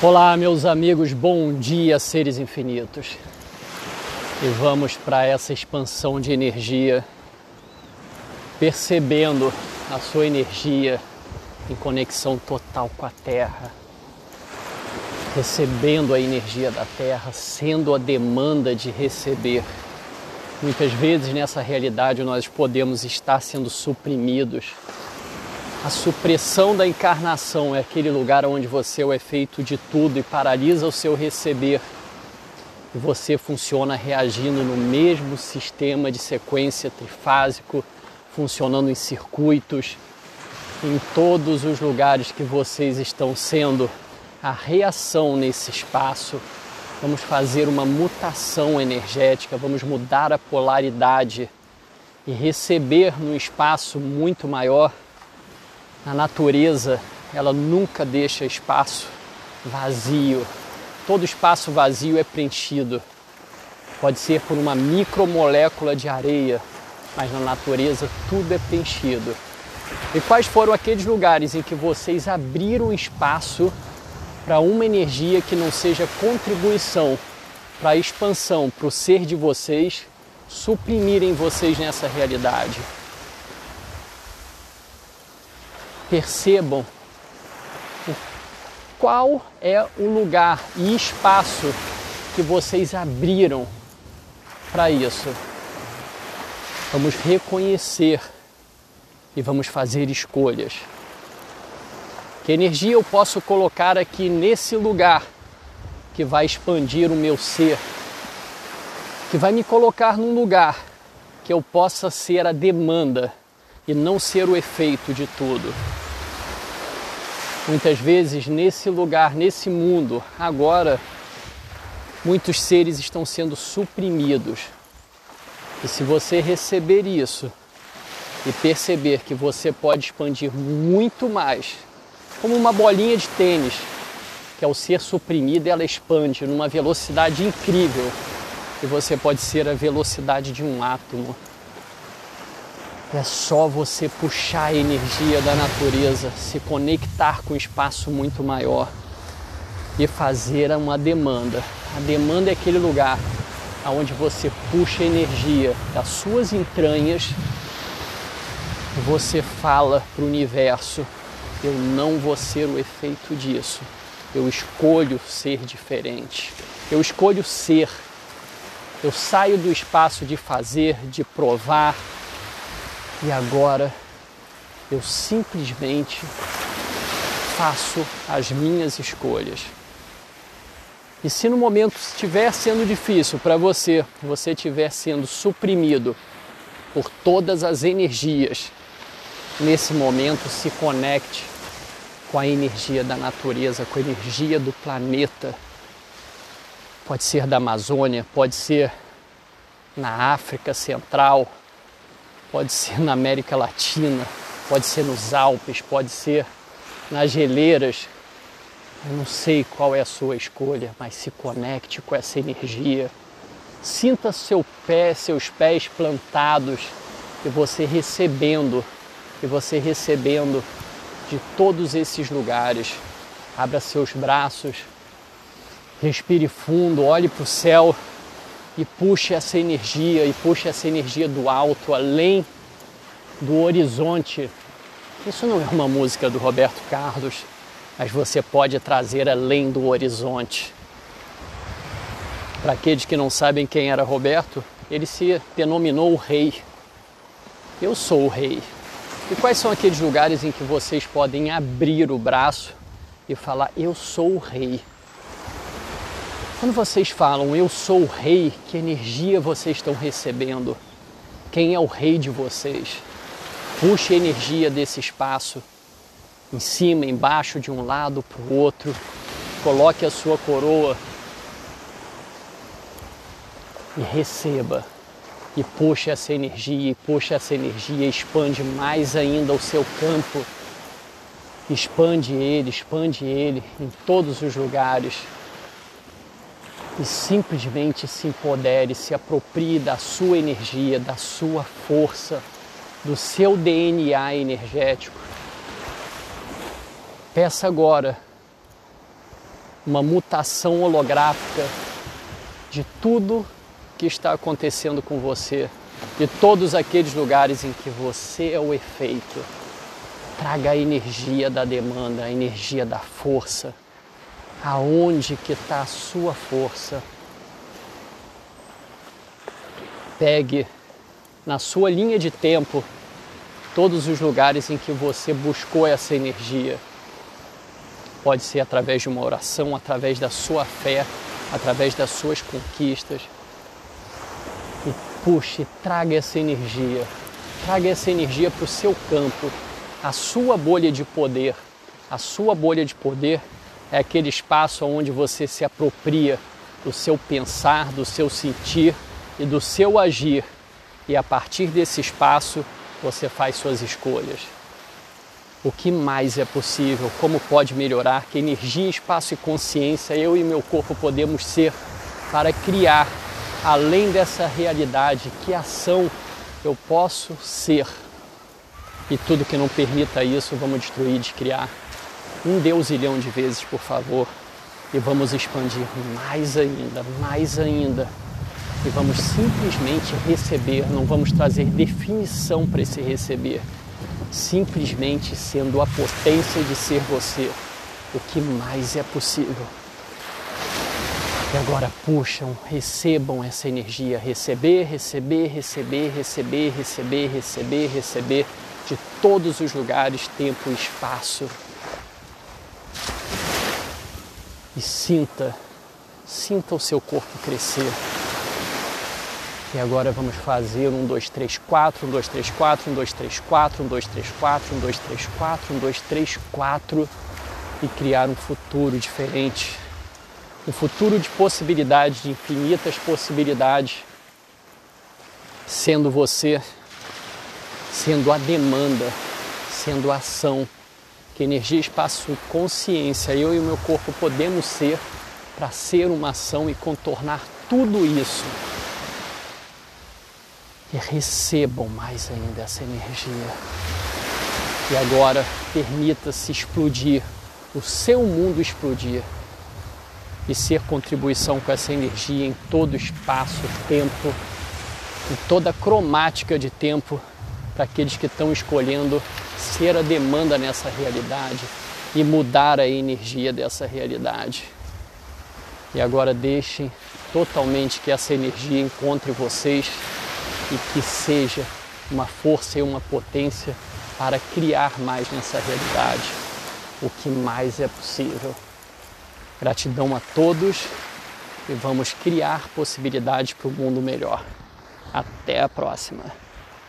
Olá, meus amigos, bom dia, seres infinitos. E vamos para essa expansão de energia, percebendo a sua energia em conexão total com a Terra, recebendo a energia da Terra, sendo a demanda de receber. Muitas vezes nessa realidade nós podemos estar sendo suprimidos a supressão da encarnação é aquele lugar onde você é o efeito de tudo e paralisa o seu receber. E você funciona reagindo no mesmo sistema de sequência trifásico, funcionando em circuitos, em todos os lugares que vocês estão sendo a reação nesse espaço. Vamos fazer uma mutação energética, vamos mudar a polaridade e receber num espaço muito maior a natureza, ela nunca deixa espaço vazio. Todo espaço vazio é preenchido. Pode ser por uma micromolécula de areia, mas na natureza tudo é preenchido. E quais foram aqueles lugares em que vocês abriram espaço para uma energia que não seja contribuição para a expansão, para o ser de vocês, suprimirem vocês nessa realidade? Percebam qual é o lugar e espaço que vocês abriram para isso. Vamos reconhecer e vamos fazer escolhas. Que energia eu posso colocar aqui nesse lugar que vai expandir o meu ser, que vai me colocar num lugar que eu possa ser a demanda e não ser o efeito de tudo. Muitas vezes nesse lugar, nesse mundo, agora, muitos seres estão sendo suprimidos. E se você receber isso e perceber que você pode expandir muito mais, como uma bolinha de tênis, que ao ser suprimida ela expande numa velocidade incrível, e você pode ser a velocidade de um átomo. É só você puxar a energia da natureza, se conectar com um espaço muito maior e fazer uma demanda. A demanda é aquele lugar onde você puxa a energia das suas entranhas e você fala para o universo: eu não vou ser o efeito disso. Eu escolho ser diferente. Eu escolho ser. Eu saio do espaço de fazer, de provar, e agora eu simplesmente faço as minhas escolhas. E se no momento estiver sendo difícil para você, você estiver sendo suprimido por todas as energias, nesse momento se conecte com a energia da natureza, com a energia do planeta. Pode ser da Amazônia, pode ser na África Central, Pode ser na América Latina, pode ser nos Alpes, pode ser nas geleiras. Eu não sei qual é a sua escolha, mas se conecte com essa energia. Sinta seu pé, seus pés plantados e você recebendo, e você recebendo de todos esses lugares. Abra seus braços, respire fundo, olhe para o céu e puxe essa energia e puxe essa energia do alto, além do horizonte. Isso não é uma música do Roberto Carlos, mas você pode trazer além do horizonte. Para aqueles que não sabem quem era Roberto, ele se denominou o rei. Eu sou o rei. E quais são aqueles lugares em que vocês podem abrir o braço e falar: Eu sou o rei? Quando vocês falam eu sou o rei, que energia vocês estão recebendo? Quem é o rei de vocês? Puxe a energia desse espaço, em cima, embaixo, de um lado para o outro. Coloque a sua coroa e receba. E puxe essa energia, e puxe essa energia, expande mais ainda o seu campo. Expande ele, expande ele em todos os lugares e simplesmente se empodere, se aproprie da sua energia, da sua força, do seu DNA energético. Peça agora uma mutação holográfica de tudo que está acontecendo com você, de todos aqueles lugares em que você é o efeito. Traga a energia da demanda, a energia da força. Aonde que está a sua força? Pegue na sua linha de tempo todos os lugares em que você buscou essa energia. Pode ser através de uma oração, através da sua fé, através das suas conquistas. E puxe, traga essa energia. Traga essa energia para o seu campo, a sua bolha de poder. A sua bolha de poder é aquele espaço onde você se apropria do seu pensar, do seu sentir e do seu agir. E a partir desse espaço você faz suas escolhas. O que mais é possível? Como pode melhorar? Que energia, espaço e consciência eu e meu corpo podemos ser para criar, além dessa realidade, que ação eu posso ser? E tudo que não permita isso, vamos destruir, de criar um deusilhão de vezes, por favor. E vamos expandir mais ainda, mais ainda. E vamos simplesmente receber, não vamos trazer definição para esse receber simplesmente sendo a potência de ser você, o que mais é possível. E agora puxam, recebam essa energia, receber, receber, receber, receber, receber, receber, receber de todos os lugares, tempo e espaço. E sinta, sinta o seu corpo crescer. E agora vamos fazer um, dois, três, quatro, um, dois, três, quatro, um, dois, três, quatro, um, dois, três, quatro, um, dois, três, quatro, um, dois, três, quatro e criar um futuro diferente. Um futuro de possibilidades, de infinitas possibilidades, sendo você, sendo a demanda, sendo a ação, que energia, espaço consciência, eu e o meu corpo podemos ser para ser uma ação e contornar tudo isso e recebam mais ainda essa energia. E agora permita-se explodir, o seu mundo explodir e ser contribuição com essa energia em todo espaço, tempo, em toda cromática de tempo para aqueles que estão escolhendo ser a demanda nessa realidade e mudar a energia dessa realidade. E agora deixem totalmente que essa energia encontre vocês e que seja uma força e uma potência para criar mais nessa realidade o que mais é possível. Gratidão a todos e vamos criar possibilidades para o mundo melhor. Até a próxima!